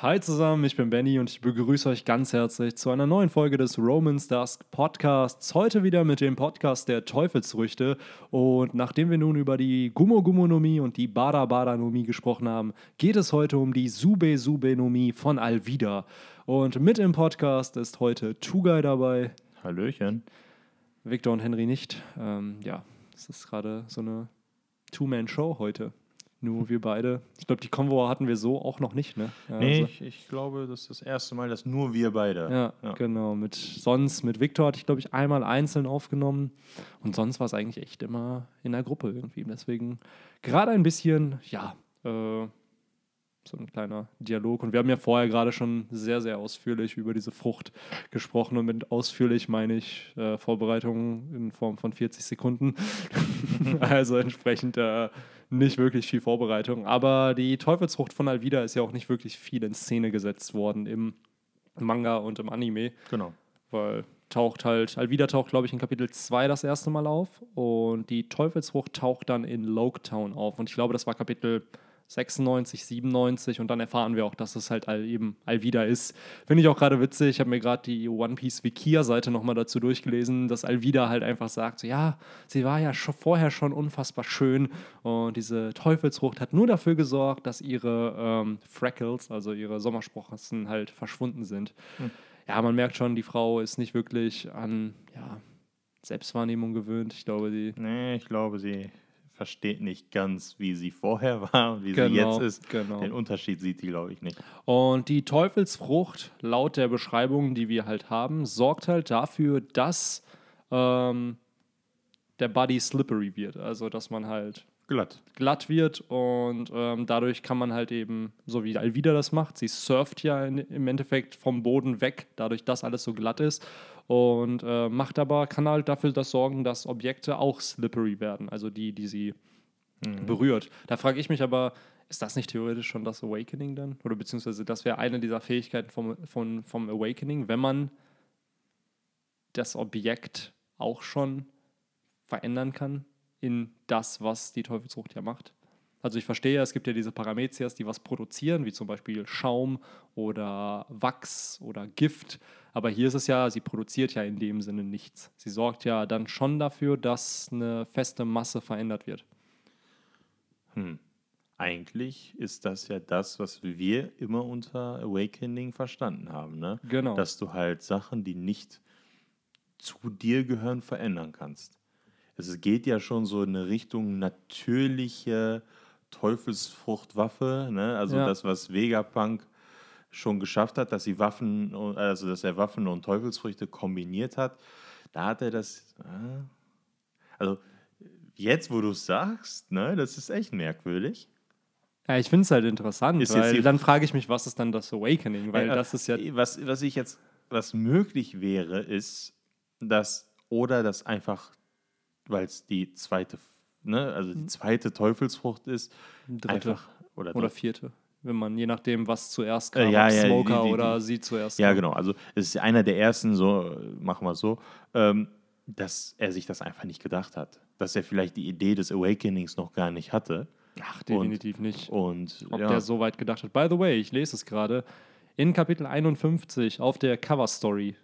Hi zusammen, ich bin Benny und ich begrüße euch ganz herzlich zu einer neuen Folge des Romans Dusk Podcasts. Heute wieder mit dem Podcast der Teufelsfrüchte. Und nachdem wir nun über die Gummo Gummonomie und die Bada Badanomie gesprochen haben, geht es heute um die Sube Subenomie von Alvida. Und mit im Podcast ist heute Tugai dabei. Hallöchen. Victor und Henry nicht. Ähm, ja, es ist gerade so eine Two-Man-Show heute. Nur wir beide. Ich glaube, die Konvo hatten wir so auch noch nicht, ne? Ja, nee, also. ich, ich, glaube, das ist das erste Mal, dass nur wir beide. Ja, ja. genau. Mit, sonst mit Victor hatte ich, glaube ich, einmal einzeln aufgenommen. Und sonst war es eigentlich echt immer in der Gruppe irgendwie. Deswegen gerade ein bisschen, ja, äh, so ein kleiner Dialog. Und wir haben ja vorher gerade schon sehr, sehr ausführlich über diese Frucht gesprochen. Und mit ausführlich meine ich äh, Vorbereitungen in Form von 40 Sekunden. also entsprechend äh, nicht wirklich viel Vorbereitung. Aber die Teufelsfrucht von Alvida ist ja auch nicht wirklich viel in Szene gesetzt worden im Manga und im Anime. Genau. Weil taucht halt, Alvida taucht, glaube ich, in Kapitel 2 das erste Mal auf und die Teufelsfrucht taucht dann in Loketown auf. Und ich glaube, das war Kapitel 96, 97 und dann erfahren wir auch, dass es halt all, eben Alvida ist. Finde ich auch gerade witzig. Ich habe mir gerade die One Piece Wikia-Seite nochmal dazu durchgelesen, dass Alvida halt einfach sagt: so, Ja, sie war ja schon vorher schon unfassbar schön und diese Teufelsfrucht hat nur dafür gesorgt, dass ihre ähm, Freckles, also ihre Sommersprossen, halt verschwunden sind. Hm. Ja, man merkt schon, die Frau ist nicht wirklich an ja, Selbstwahrnehmung gewöhnt. Ich glaube, sie. Nee, ich glaube, sie versteht nicht ganz, wie sie vorher war und wie genau, sie jetzt ist. Genau. Den Unterschied sieht sie, glaube ich, nicht. Und die Teufelsfrucht, laut der Beschreibung, die wir halt haben, sorgt halt dafür, dass ähm, der Body slippery wird. Also, dass man halt glatt, glatt wird und ähm, dadurch kann man halt eben, so wie Alvida das macht, sie surft ja in, im Endeffekt vom Boden weg, dadurch, dass alles so glatt ist und äh, macht aber, kann halt dafür das sorgen, dass Objekte auch slippery werden, also die, die sie mhm. berührt. Da frage ich mich aber, ist das nicht theoretisch schon das Awakening dann? Oder beziehungsweise das wäre eine dieser Fähigkeiten vom, vom, vom Awakening, wenn man das Objekt auch schon verändern kann in das, was die Teufelsfrucht ja macht. Also ich verstehe, es gibt ja diese Paramezias, die was produzieren, wie zum Beispiel Schaum oder Wachs oder Gift. Aber hier ist es ja, sie produziert ja in dem Sinne nichts. Sie sorgt ja dann schon dafür, dass eine feste Masse verändert wird. Hm. Eigentlich ist das ja das, was wir immer unter Awakening verstanden haben. Ne? Genau. Dass du halt Sachen, die nicht zu dir gehören, verändern kannst. Es geht ja schon so in eine Richtung natürliche Teufelsfruchtwaffe, ne? also ja. das, was Vegapunk schon geschafft hat, dass sie Waffen, also dass er Waffen und Teufelsfrüchte kombiniert hat. Da hat er das, äh, also jetzt, wo du es sagst, ne, das ist echt merkwürdig. Ja, ich finde es halt interessant, ist weil dann frage ich mich, was ist dann das Awakening, weil ja, das ist ja... Was, was ich jetzt, was möglich wäre, ist, dass, oder dass einfach, weil es die zweite ne, also die mhm. zweite Teufelsfrucht ist. Dritte einfach, oder, oder vierte. Wenn man, je nachdem, was zuerst kam, äh, ja, ja, Smoker die, die, oder sie zuerst. Ja, kam. genau. Also es ist einer der ersten, so machen wir es so, ähm, dass er sich das einfach nicht gedacht hat. Dass er vielleicht die Idee des Awakenings noch gar nicht hatte. Ach, definitiv und, nicht. Und, Ob ja. der so weit gedacht hat. By the way, ich lese es gerade. In Kapitel 51 auf der Cover-Story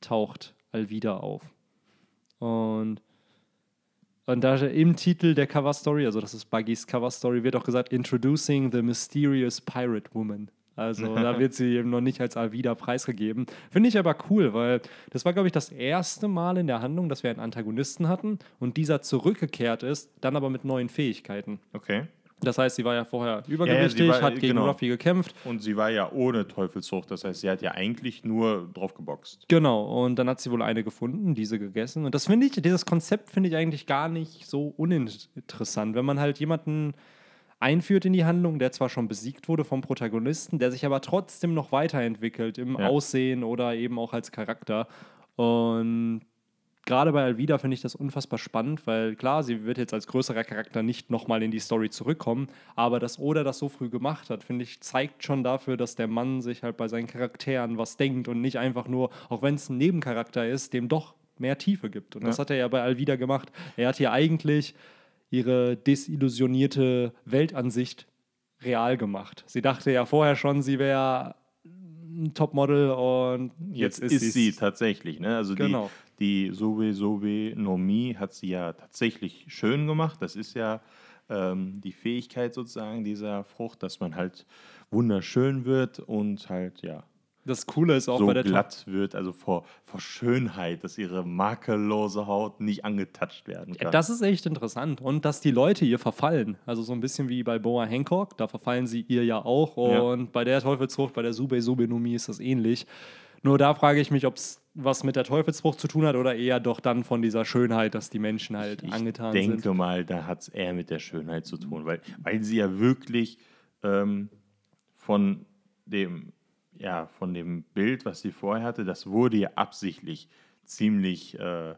taucht Alvida auf. Und und da im Titel der Cover Story, also das ist Buggys Cover Story, wird auch gesagt, Introducing the Mysterious Pirate Woman. Also da wird sie eben noch nicht als Alvida preisgegeben. Finde ich aber cool, weil das war, glaube ich, das erste Mal in der Handlung, dass wir einen Antagonisten hatten und dieser zurückgekehrt ist, dann aber mit neuen Fähigkeiten. Okay. Das heißt, sie war ja vorher übergewichtig, ja, war, hat gegen genau. Ruffy gekämpft. Und sie war ja ohne Teufelszucht. Das heißt, sie hat ja eigentlich nur drauf geboxt. Genau. Und dann hat sie wohl eine gefunden, diese gegessen. Und das finde ich, dieses Konzept finde ich eigentlich gar nicht so uninteressant. Wenn man halt jemanden einführt in die Handlung, der zwar schon besiegt wurde vom Protagonisten, der sich aber trotzdem noch weiterentwickelt im ja. Aussehen oder eben auch als Charakter. Und gerade bei Alvida finde ich das unfassbar spannend, weil klar, sie wird jetzt als größerer Charakter nicht nochmal in die Story zurückkommen, aber dass Oda das so früh gemacht hat, finde ich, zeigt schon dafür, dass der Mann sich halt bei seinen Charakteren was denkt und nicht einfach nur, auch wenn es ein Nebencharakter ist, dem doch mehr Tiefe gibt. Und ja. das hat er ja bei Alvida gemacht. Er hat hier eigentlich ihre desillusionierte Weltansicht real gemacht. Sie dachte ja vorher schon, sie wäre ein Topmodel und Jetzt, jetzt, ist sie sie's. tatsächlich. Ne? Also Genau. Die, Sobe Sobe Nomi hat sie ja tatsächlich schön gemacht. Das ist ja ähm, die Fähigkeit sozusagen dieser Frucht, dass man halt wunderschön wird und halt ja Das Coole ist auch so bei der glatt wird, also vor, vor Schönheit, dass ihre makellose Haut nicht angetatscht werden kann. Ja, das ist echt interessant. Und dass die Leute ihr verfallen. Also so ein bisschen wie bei Boa Hancock, da verfallen sie ihr ja auch. Ja. Und bei der Teufelsfrucht, bei der Sube Subenomie ist das ähnlich. Nur da frage ich mich, ob es was mit der Teufelsfrucht zu tun hat oder eher doch dann von dieser Schönheit, dass die Menschen halt ich angetan denke sind. mal, da hat es eher mit der Schönheit zu tun, weil, weil sie ja wirklich ähm, von dem ja, von dem Bild, was sie vorher hatte, das wurde ja absichtlich ziemlich äh,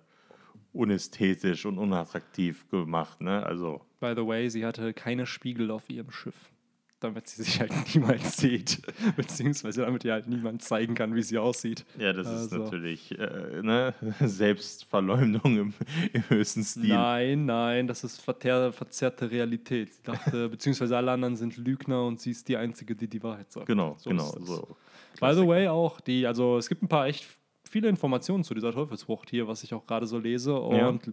unästhetisch und unattraktiv gemacht. Ne? Also, By the way, sie hatte keine Spiegel auf ihrem Schiff. Damit sie sich halt niemals sieht. Beziehungsweise damit ihr halt niemand zeigen kann, wie sie aussieht. ja, das ist Also. natürlich äh, ne? Selbstverleumdung im, im höchsten Stil. Nein, nein, das ist verter verzerrte Realität. Sie dachte, beziehungsweise alle anderen sind Lügner und sie ist die Einzige, die die Wahrheit sagt. Genau, So genau. ist. So. By the way, auch die, also es gibt ein paar echt viele Informationen zu dieser Teufelsfrucht hier, was ich auch gerade so lese. Ja. Und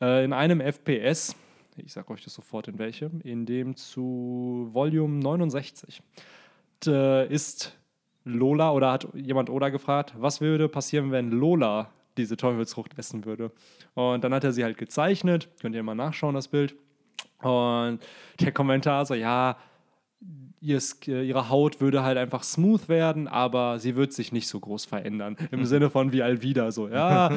äh, in einem FPS, ich sag euch das sofort in welchem, in dem zu Volume 69 d- ist Lola oder hat jemand Oda gefragt, was würde passieren, wenn Lola diese Teufelsfrucht essen würde? Und dann hat er sie halt gezeichnet, könnt ihr mal nachschauen, das Bild. Und der Kommentar so, ja, äh, ihre Haut würde halt einfach smooth werden, aber sie wird sich nicht so groß verändern. Im Sinne von wie Alvida so, ja,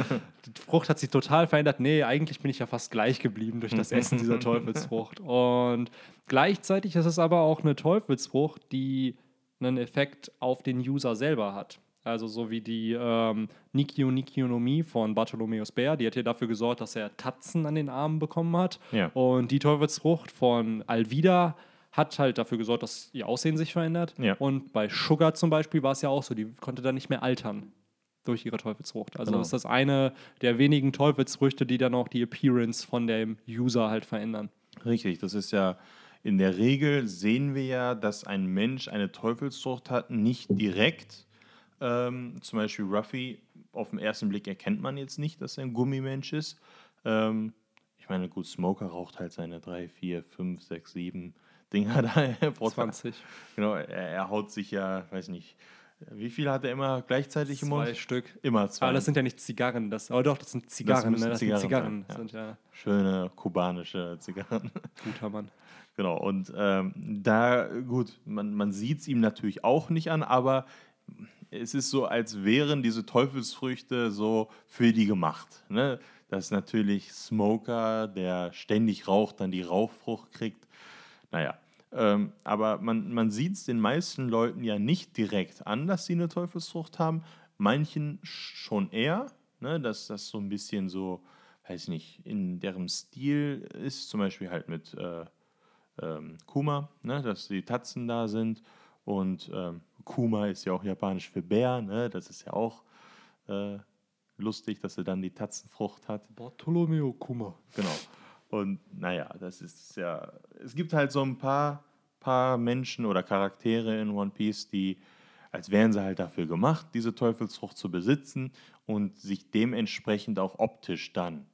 die Frucht hat sich total verändert. Nee, eigentlich bin ich ja fast gleich geblieben durch das Essen dieser Teufelsfrucht. Und gleichzeitig ist es aber auch eine Teufelsfrucht, die einen Effekt auf den User selber hat. Also so wie die ähm, Nikio Nikionomie von Bartholomäus Bär, die hat ja dafür gesorgt, dass er Tatzen an den Armen bekommen hat. Ja. Und die Teufelsfrucht von Alvida hat halt dafür gesorgt, dass ihr Aussehen sich verändert. Ja. Und bei Sugar zum Beispiel war es ja auch so, die konnte dann nicht mehr altern durch ihre Teufelsfrucht. Also Genau. ist das eine der wenigen Teufelsfrüchte, die dann auch die Appearance von dem User halt verändern. Richtig, das ist ja in der Regel sehen wir ja, dass ein Mensch eine Teufelsfrucht hat, nicht direkt. Ähm, zum Beispiel Ruffy, auf den ersten Blick erkennt man jetzt nicht, dass er ein Gummimensch ist. Ähm, ich meine, gut, Smoker raucht halt seine drei, vier, fünf, sechs, sieben Dinger da pro Tag. 20. Genau, er, er haut sich ja, weiß nicht, wie viel hat er immer gleichzeitig im Zwei Mund? Stück. Immer zwei. Aber das sind ja nicht Zigarren, das, aber doch, das sind Zigarren. müssen ne? das Zigarren sind Zigarren. ja. Sind ja Schöne kubanische Zigarren. guter Mann. Genau, und ähm, da, gut, man, man sieht es ihm natürlich auch nicht an, aber es ist so, als wären diese Teufelsfrüchte so für die gemacht. Ne? Dass natürlich Smoker, der ständig raucht, dann die Rauchfrucht kriegt. Naja, ähm, aber man, man sieht es den meisten Leuten ja nicht direkt an, dass sie eine Teufelsfrucht haben. Manchen schon eher, ne? dass das so ein bisschen so, weiß nicht, in deren Stil ist, zum Beispiel halt mit. Äh, ähm, Kuma, ne, dass die Tatzen da sind. Und ähm, Kuma ist ja auch japanisch für Bär, ne? das ist ja auch äh, lustig, dass er dann die Tatzenfrucht hat. Bartolomeo Kuma. Genau. Und naja, das ist ja. Es gibt halt so ein paar, paar Menschen oder Charaktere in One Piece, die, als wären sie halt dafür gemacht, diese Teufelsfrucht zu besitzen und sich dementsprechend auch optisch dann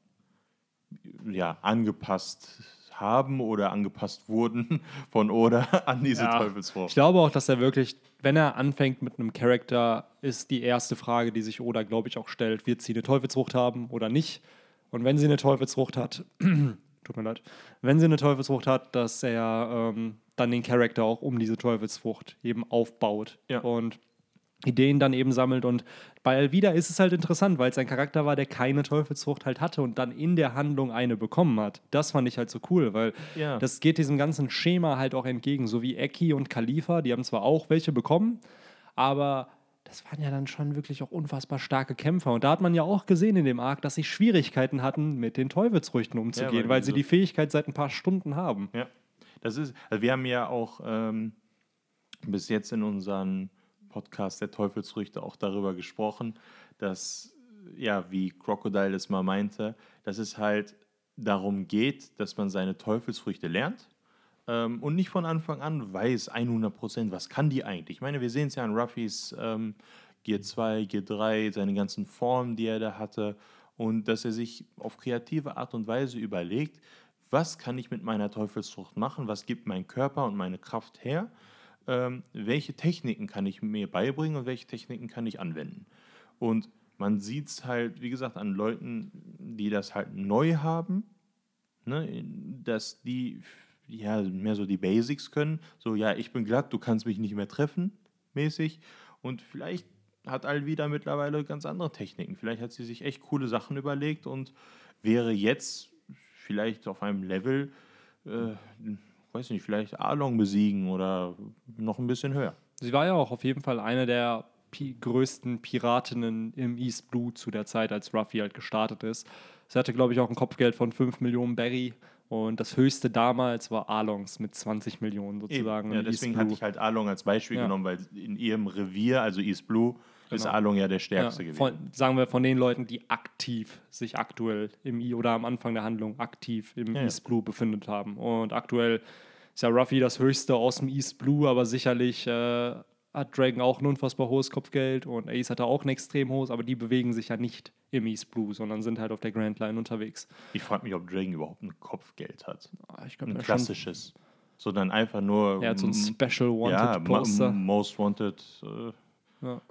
ja, angepasst haben oder angepasst wurden von Oda an diese Ja. Ich Teufelsfrucht. glaube auch, dass er wirklich, wenn er anfängt mit einem Charakter, ist die erste Frage, die sich Oda, glaube ich, auch stellt, wird sie eine Teufelsfrucht haben oder nicht? Und wenn sie eine Teufelsfrucht hat, tut mir leid, wenn sie eine Teufelsfrucht hat, dass er ähm, dann den Charakter auch um diese Teufelsfrucht eben aufbaut Ja. und Ideen dann eben sammelt. Und bei Alvida ist es halt interessant, weil es ein Charakter war, der keine Teufelsfrucht halt hatte und dann in der Handlung eine bekommen hat. Das fand ich halt so cool, weil Ja. das geht diesem ganzen Schema halt auch entgegen. So wie Eki und Khalifa, die haben zwar auch welche bekommen, aber das waren ja dann schon wirklich auch unfassbar starke Kämpfer. Und da hat man ja auch gesehen in dem Arc, dass sie Schwierigkeiten hatten, mit den Teufelsfrüchten umzugehen, weil weil, die sie so- die Fähigkeit seit ein paar Stunden haben. Ja, das ist, also wir haben ja auch ähm, bis jetzt in unserem Podcast der Teufelsfrüchte auch darüber gesprochen, dass, ja, wie Crocodile es mal meinte, dass es halt darum geht, dass man seine Teufelsfrüchte lernt ähm, und nicht von Anfang an weiß 100%, was kann die eigentlich. Ich meine, wir sehen es ja an Ruffys ähm, Gear 2, Gear 3, seine ganzen Formen, die er da hatte und dass er sich auf kreative Art und Weise überlegt, was kann ich mit meiner Teufelsfrucht machen, was gibt mein Körper und meine Kraft her, ähm, welche Techniken kann ich mir beibringen und welche Techniken kann ich anwenden. Und man sieht es halt, wie gesagt, an Leuten, die das halt neu haben, ne, dass die ja mehr so die Basics können. So, ja, ich bin glatt, du kannst mich nicht mehr treffen, mäßig. Und vielleicht hat Alvida mittlerweile ganz andere Techniken. Vielleicht hat sie sich echt coole Sachen überlegt und wäre jetzt vielleicht auf einem Level, äh, weiß nicht, vielleicht Arlong besiegen oder noch ein bisschen höher. Sie war ja auch auf jeden Fall eine der Pi größten Piratinnen im East Blue zu der Zeit, als Ruffy halt gestartet ist. Sie hatte, glaube ich, auch ein Kopfgeld von 5 Millionen Berry. Und das höchste damals war Alongs mit 20 Millionen sozusagen. Eben. Ja, deswegen hatte ich halt Along als Beispiel ja. genommen, weil in ihrem Revier, also East Blue, genau. ist Along ja der stärkste ja, von, gewesen. sagen wir von den Leuten, die aktiv sich aktuell im I oder am Anfang der Handlung aktiv im ja. East Blue befindet haben. Und aktuell ist ja Ruffy das höchste aus dem East Blue, aber sicherlich äh, hat Dragon auch ein unfassbar hohes Kopfgeld und Ace hatte auch ein extrem hohes, aber die bewegen sich ja nicht im East Blue, sondern sind halt auf der Grand Line unterwegs. Ich frage mich, ob Dragon überhaupt ein Kopfgeld hat. Ah, glaub, ein klassisches. Sondern einfach nur. Er hat so ein Special Wanted ja, Poster. Most Wanted. Äh, ja.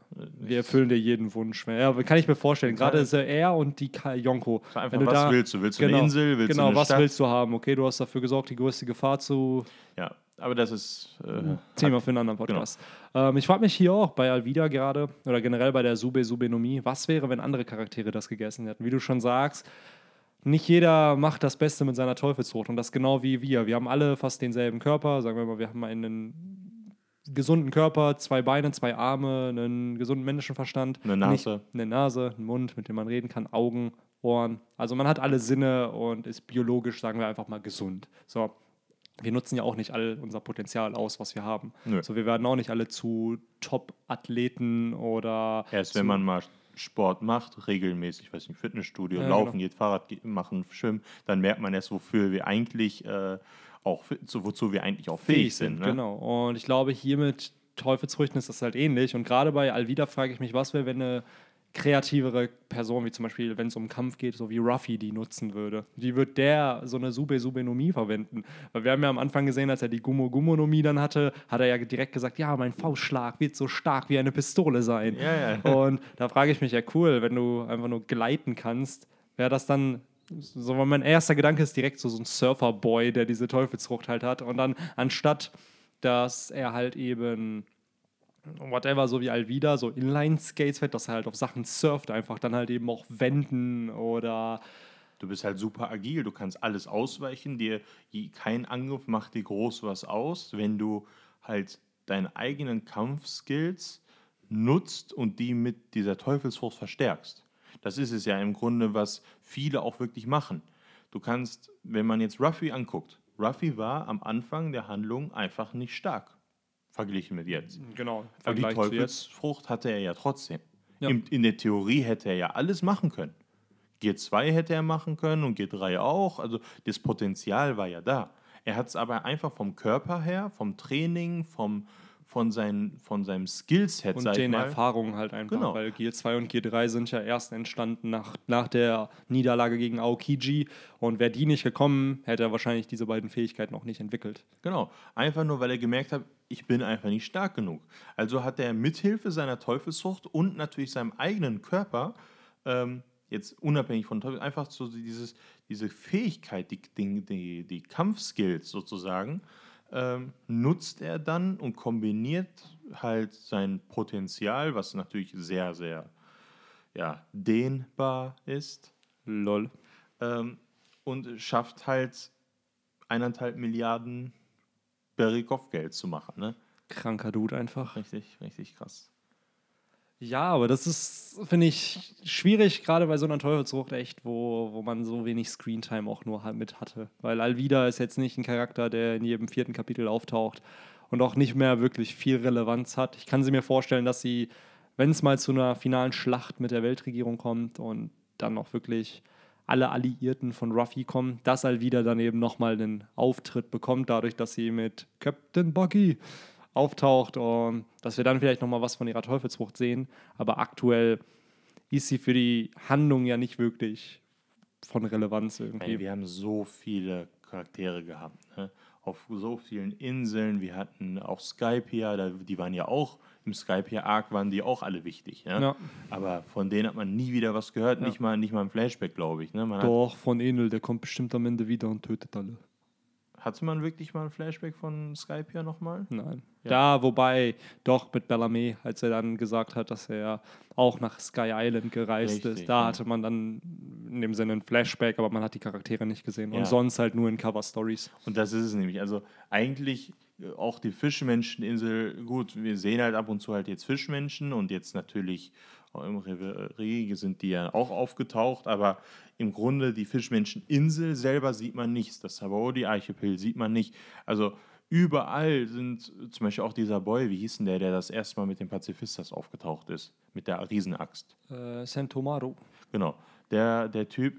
Wir erfüllen dir jeden Wunsch. Ja, kann ich mir vorstellen. Gerade ist er und die Yonko. Einfach, Wenn du was da, willst du? Willst du genau, eine Insel? Willst genau, du eine was Stadt? willst du haben? Okay, du hast dafür gesorgt, die größte Gefahr zu. Ja, aber das ist. Äh, Thema für einen anderen Podcast. Genau. Ähm, ich frage mich hier auch bei Alvida gerade oder generell bei der Sube Subenomie, was wäre, wenn andere Charaktere das gegessen hätten? Wie du schon sagst, nicht jeder macht das Beste mit seiner Teufelsfrucht und das genau wie wir. Wir haben alle fast denselben Körper. Sagen wir mal, wir haben einen gesunden Körper, zwei Beine, zwei Arme, einen gesunden Menschenverstand. Eine Nase. Nicht, eine Nase, einen Mund, mit dem man reden kann, Augen, Ohren. Also man hat alle Sinne und ist biologisch, sagen wir einfach mal, gesund. So. Wir nutzen ja auch nicht all unser Potenzial aus, was wir haben. Nö. So, wir werden auch nicht alle zu Top-Athleten oder. Erst wenn man mal Sport macht, regelmäßig, weiß nicht, Fitnessstudio, ja, laufen genau. geht, Fahrrad machen, schwimmen, dann merkt man erst, wofür wir eigentlich äh, auch, wozu wir eigentlich auch fähig, fähig sind. sind ne? Genau. Und ich glaube, hier mit Teufelsfrüchten ist das halt ähnlich. Und gerade bei Alvida frage ich mich, was wäre, wenn eine kreativere Person, wie zum Beispiel, wenn es um Kampf geht, so wie Ruffy die nutzen würde. Wie wird der so eine Sube-Subenomie verwenden? Weil wir haben ja am Anfang gesehen, als er die Gummo-Gummonomie dann hatte, hat er ja direkt gesagt, ja, mein Faustschlag wird so stark wie eine Pistole sein. Ja, ja. Und da frage ich mich, ja cool, wenn du einfach nur gleiten kannst, wäre das dann so, weil mein erster Gedanke ist direkt so, so ein Surferboy, der diese Teufelsfrucht halt hat. Und dann anstatt, dass er halt eben whatever, so wie Alvida, so Inline-Skates fährt, dass er halt auf Sachen surft, einfach dann halt eben auch wenden oder. Du bist halt super agil, du kannst alles ausweichen, dir kein Angriff macht dir groß was aus, wenn du halt deine eigenen Kampfskills nutzt und die mit dieser Teufelsfrucht verstärkst. Das ist es ja im Grunde, was viele auch wirklich machen. Du kannst, wenn man jetzt Ruffy anguckt, Ruffy war am Anfang der Handlung einfach nicht stark, verglichen mit jetzt. Genau. Aber die Teufelsfrucht hatte er ja trotzdem. Ja. In, in, der Theorie hätte er ja alles machen können. G2 hätte er machen können und G3 auch. Also das Potenzial war ja da. Er hat es aber einfach vom Körper her, vom Training, vom, von, sein, von seinem Skillset, und den Erfahrungen halt einfach, genau. weil Gear 2 und Gear 3 sind ja erst entstanden nach, nach der Niederlage gegen Aokiji und wäre die nicht gekommen, hätte er wahrscheinlich diese beiden Fähigkeiten auch nicht entwickelt. Genau, einfach nur, weil er gemerkt hat, ich bin einfach nicht stark genug. Also hat er mithilfe seiner Teufelszucht und natürlich seinem eigenen Körper ähm, jetzt unabhängig von Teufel, einfach so dieses, diese Fähigkeit, die, die, die, die Kampfskills sozusagen, ähm, nutzt er dann und kombiniert halt sein Potenzial, was natürlich sehr, sehr ja, dehnbar ist. Lol. Ähm, und schafft halt eineinhalb Milliarden Berikov-Geld zu machen. Ne? Kranker Dude einfach. Richtig, richtig krass. Ja, aber das ist, finde ich, schwierig, gerade bei so einer Teufelsfrucht echt, wo, wo man so wenig Screentime auch nur mit hatte. Weil Alvida ist jetzt nicht ein Charakter, der in jedem vierten Kapitel auftaucht und auch nicht mehr wirklich viel Relevanz hat. Ich kann sie mir vorstellen, dass sie, wenn es mal zu einer finalen Schlacht mit der Weltregierung kommt und dann auch wirklich alle Alliierten von Ruffy kommen, dass Alvida dann eben nochmal einen Auftritt bekommt, dadurch, dass sie mit Captain Buggy auftaucht und dass wir dann vielleicht nochmal was von ihrer Teufelsfrucht sehen. Aber aktuell ist sie für die Handlung ja nicht wirklich von Relevanz irgendwie. Meine, wir haben so viele Charaktere gehabt. Ne? Auf so vielen Inseln. Wir hatten auch Skype hier, die waren ja auch im Skype hier Arc, waren die auch alle wichtig. Ne? Ja. Aber von denen hat man nie wieder was gehört, Ja. nicht, mal, nicht mal im Flashback, glaube ich. Ne? Man Doch, von Enel, der kommt bestimmt am Ende wieder und tötet alle. Hatte man wirklich mal ein Flashback von Skype hier nochmal? Nein. Ja. Da, wobei, doch mit Bellamy, als er dann gesagt hat, dass er auch nach Sky Island gereist Richtig, ist, da ja. hatte man dann in dem Sinne ein Flashback, aber man hat die Charaktere nicht gesehen. Ja. Und sonst halt nur in Cover-Stories. Und das ist es nämlich. Also eigentlich äh, auch die Fischmenscheninsel, gut, wir sehen halt ab und zu halt jetzt Fischmenschen und jetzt natürlich auch im Reverie sind die ja auch aufgetaucht, aber im Grunde die Fischmenscheninsel selber sieht man nichts. Das Sabaody-Archipel sieht man nicht. Also überall sind zum Beispiel auch dieser Boy, wie hieß denn der, der das erste Mal mit den Pazifistas aufgetaucht ist, mit der Riesenaxt. Äh, Sentomaru. Genau. Der, der Typ,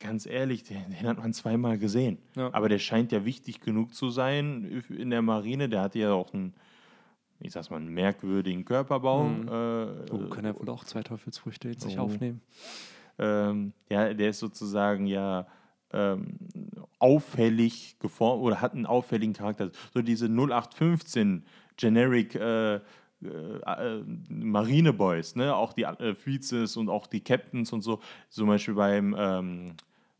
ganz ehrlich, den, den hat man zweimal gesehen. Ja. Aber der scheint ja wichtig genug zu sein in der Marine. Der hatte ja auch einen, ich sag's mal, einen merkwürdigen Körperbau. Mhm. Äh, Oh, kann er wohl auch zwei Teufelsfrüchte in sich Oh. aufnehmen? ähm, ja, der ist sozusagen ja ähm, auffällig geformt oder hat einen auffälligen Charakter. So diese 0815 Generic äh, äh, äh, Marineboys, ne? auch die äh, Vizes und auch die Captains und so, zum Beispiel beim, ähm,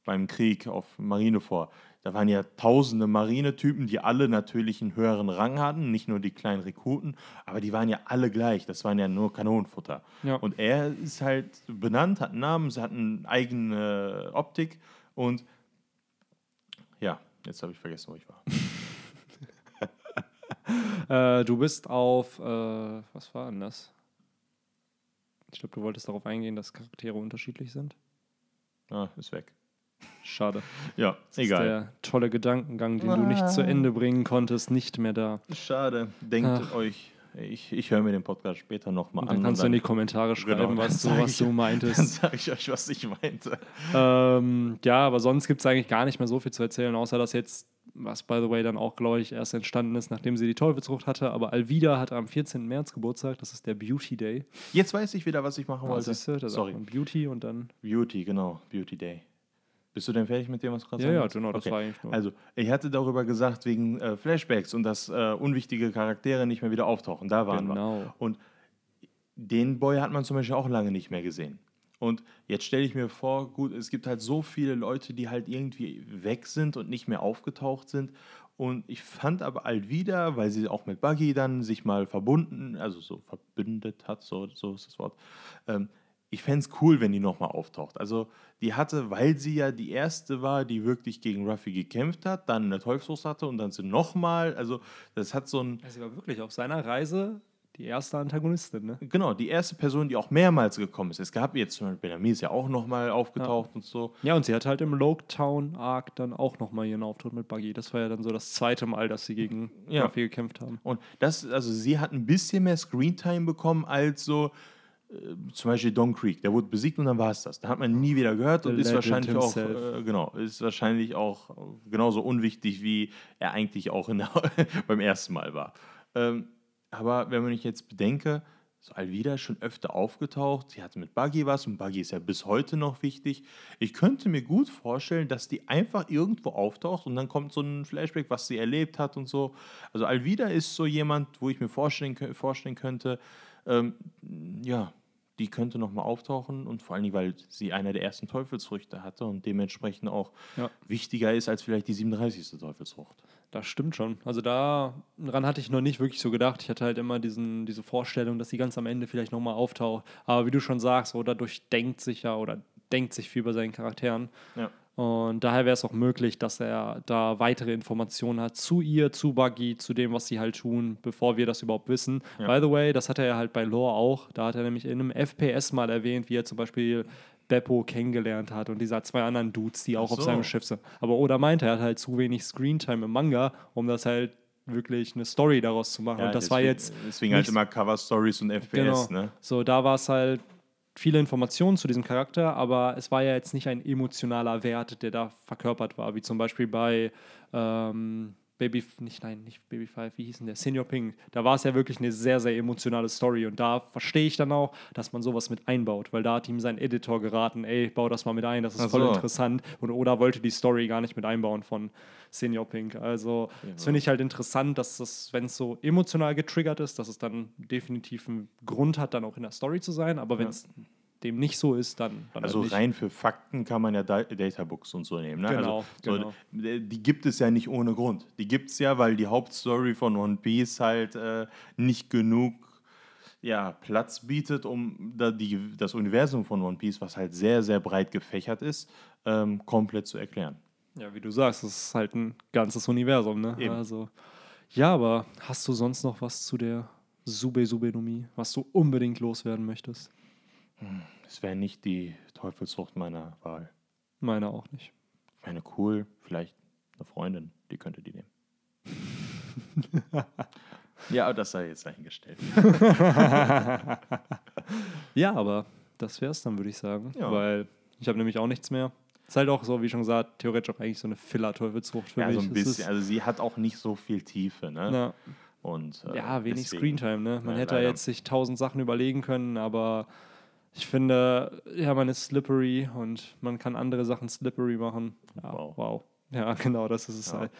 beim Krieg auf Marinefort. Da waren ja tausende Marinetypen, die alle natürlich einen höheren Rang hatten, nicht nur die kleinen Rekruten, aber die waren ja alle gleich. Das waren ja nur Kanonenfutter. Ja. Und er ist halt benannt, hat einen Namen, hat eine eigene Optik und ja, jetzt habe ich vergessen, wo ich war. Äh, du bist auf, äh, was war denn das? Ich glaube, du wolltest darauf eingehen, dass Charaktere unterschiedlich sind. Ah, ist weg. Schade. Ja, Das egal. Ist der tolle Gedankengang, den du nicht zu Ende bringen konntest, nicht mehr da. Schade. Denkt Ach. euch, ich, ich höre mir den Podcast später nochmal an. dann kannst du in die Kommentare schreiben, Genau, was, du, dann was ich- du Dann meintest. sage ich euch, was ich meinte. ähm, ja, aber sonst gibt es eigentlich gar nicht mehr so viel zu erzählen, außer dass jetzt, was by the way dann auch, glaube ich, erst entstanden ist, nachdem sie die Teufelsfrucht hatte. Aber Alvida hatte am 14. März Geburtstag, das ist der Beauty Day. Jetzt weiß ich wieder, was ich machen wollte. sagt Sorry. Beauty und dann. Beauty, genau. Beauty Day. Bist du denn fertig mit dem, was du gerade Ja, ja, genau, das Okay. war eigentlich nur. Also, ich hatte darüber gesagt, wegen äh, Flashbacks und dass äh, unwichtige Charaktere nicht mehr wieder auftauchen. Da waren wir. genau. Und den Boy hat man zum Beispiel auch lange nicht mehr gesehen. Und jetzt stelle ich mir vor, gut, es gibt halt so viele Leute, die halt irgendwie weg sind und nicht mehr aufgetaucht sind. Und ich fand aber Alvida, weil sie auch mit Buggy dann sich mal verbunden, also so verbündet hat, so, so ist das Wort. Ähm, ich fände es cool, wenn die nochmal auftaucht. Also die hatte, weil sie ja die erste war, die wirklich gegen Ruffy gekämpft hat, dann eine Teufelsfrucht hatte und dann sie nochmal, also das hat so ein, Sie war wirklich auf seiner Reise die erste Antagonistin, ne? Genau, die erste Person, die auch mehrmals gekommen ist. Es gab jetzt zum Beispiel Bellamy ist ja auch nochmal aufgetaucht und so. Ja, und sie hat halt im Loketown Arc dann auch nochmal ihren Auftritt mit Buggy. Das war ja dann so das zweite Mal, dass sie gegen Ja. Ruffy gekämpft haben. Und das, also sie hat ein bisschen mehr Screentime bekommen als so zum Beispiel Don Creek. Der wurde besiegt und dann war es das. Da hat man nie wieder gehört und The ist wahrscheinlich auch, äh, genau, ist wahrscheinlich auch genauso unwichtig, wie er eigentlich auch der, beim ersten Mal war. Ähm, aber wenn man ich jetzt bedenke, so Alvida ist schon öfter aufgetaucht. Sie hatte mit Buggy was und Buggy ist ja bis heute noch wichtig. Ich könnte mir gut vorstellen, dass die einfach irgendwo auftaucht und dann kommt so ein Flashback, was sie erlebt hat und so. Also Alvida ist so jemand, wo ich mir vorstellen, vorstellen könnte, ähm, ja, die könnte nochmal auftauchen und vor allem, weil sie einer der ersten Teufelsfrüchte hatte und dementsprechend auch Ja. wichtiger ist als vielleicht die 37. Teufelsfrucht. Das stimmt schon. Also daran hatte ich noch nicht wirklich so gedacht. Ich hatte halt immer diesen, diese Vorstellung, dass sie ganz am Ende vielleicht nochmal auftaucht. Aber wie du schon sagst, oder durchdenkt sich ja oder denkt sich viel bei seinen Charakteren. Ja. Und daher wäre es auch möglich, dass er da weitere Informationen hat zu ihr, zu Buggy, zu dem, was sie halt tun, bevor wir das überhaupt wissen. Ja. By the way, das hat er ja halt bei Lore auch. Da hat er nämlich in einem FPS mal erwähnt, wie er zum Beispiel Beppo kennengelernt hat und dieser zwei anderen Dudes, die auch Ach auf so. seinem Schiff sind. Aber Oda meinte, er hat halt zu wenig Screentime im Manga, um das halt wirklich eine Story daraus zu machen. und das war deswegen- jetzt Deswegen halt immer Cover Stories und FPS, Genau. ne? So, da war es halt viele Informationen zu diesem Charakter, aber es war ja jetzt nicht ein emotionaler Wert, der da verkörpert war, wie zum Beispiel bei ähm, Baby, nicht, nein, nicht Baby Five, wie hieß denn der? Senior Pink. Da war es ja wirklich eine sehr, sehr emotionale Story und da verstehe ich dann auch, dass man sowas mit einbaut, weil da hat ihm sein Editor geraten, ey, bau das mal mit ein, das ist Ach voll so. interessant und Oda wollte die Story gar nicht mit einbauen von Senior Pink. Also, das finde ich halt interessant, dass das, wenn es so emotional getriggert ist, dass es dann definitiv einen Grund hat, dann auch in der Story zu sein, aber wenn es dem nicht so ist, dann, dann Also halt rein für Fakten kann man ja Da- Databooks und so nehmen. Ne? Genau, also, genau. So, äh, die gibt es ja nicht ohne Grund. Die gibt es ja, weil die Hauptstory von One Piece halt äh, nicht genug ja, Platz bietet, um da die, das Universum von One Piece, was halt sehr, sehr breit gefächert ist, ähm, komplett zu erklären. Ja, wie du sagst, es ist halt ein ganzes Universum, ne? Eben. Also, ja, aber hast du sonst noch was zu der Sube Subenomie, was du unbedingt loswerden möchtest? Es wäre nicht die Teufelsfrucht meiner Wahl. Meine auch nicht. Ich meine, cool, vielleicht eine Freundin, die könnte die nehmen. ja, das sei jetzt dahingestellt. Ja, aber das wäre es dann, würde ich sagen. Ja. Weil ich habe nämlich auch nichts mehr. Ist halt auch so, wie schon gesagt, theoretisch auch eigentlich so eine Filler-Teufelsfrucht für Ja, mich. so ein bisschen. Also sie hat auch nicht so viel Tiefe, ne? na, Und, äh, ja, wenig deswegen- Screentime, ne? Man Ja, hätte leider. jetzt sich tausend Sachen überlegen können, aber ich finde, ja, man ist slippery und man kann andere Sachen slippery machen. Ja, wow. Wow. Ja, genau, das ist es Ja. halt.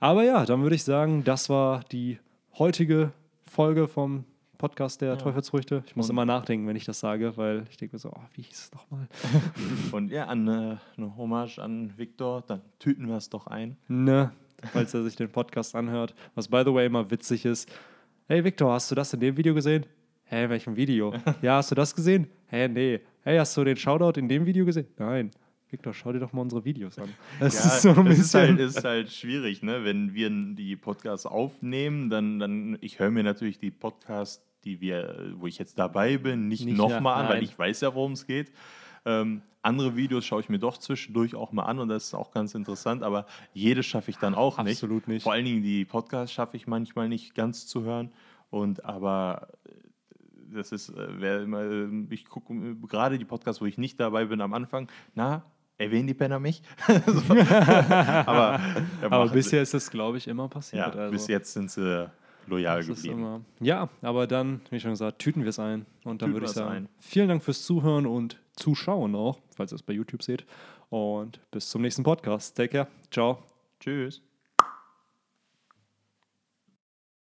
Aber ja, dann würde ich sagen, das war die heutige Folge vom Podcast der Teufelsfrüchte. Ich muss Und- immer nachdenken, wenn ich das sage, weil ich denke mir so, oh, wie hieß es nochmal? Und ja, an, äh, eine Hommage an Viktor, dann tüten wir es doch ein. Ne, falls er sich den Podcast anhört. Was, by the way, immer witzig ist. Hey, Victor, hast du das in dem Video gesehen? Hä, welchem Video? ja, hast du das gesehen? Hä, nee. Hey, hast du den Shoutout in dem Video gesehen? Nein. Victor, schau dir doch mal unsere Videos an. Das Ja, ist so ein es ist bisschen. halt, ist halt schwierig, ne? Wenn wir die Podcasts aufnehmen, dann, dann ich höre mir natürlich die Podcasts, die wir, wo ich jetzt dabei bin, nicht, Nicht nochmal an, weil ich weiß ja, worum es geht. Ähm, andere Videos schaue ich mir doch zwischendurch auch mal an und das ist auch ganz interessant, aber jedes schaffe ich dann auch nicht. Absolut nicht. Vor allen Dingen die Podcasts schaffe ich manchmal nicht ganz zu hören. Und aber das ist, äh, wer immer, äh, ich gucke äh, gerade die Podcasts, wo ich nicht dabei bin am Anfang, na, erwähnen die Penner mich? so. Aber, Aber bisher ist es, glaube ich, immer sie, passiert. ja, also. bis jetzt sind sie loyal Das geblieben. ja, aber dann, wie schon gesagt, tüten wir es ein. Und dann Tüten würde ich sagen, ein. vielen Dank fürs Zuhören und Zuschauen auch, falls ihr es bei YouTube seht. Und bis zum nächsten Podcast. Take care. Ciao. Tschüss.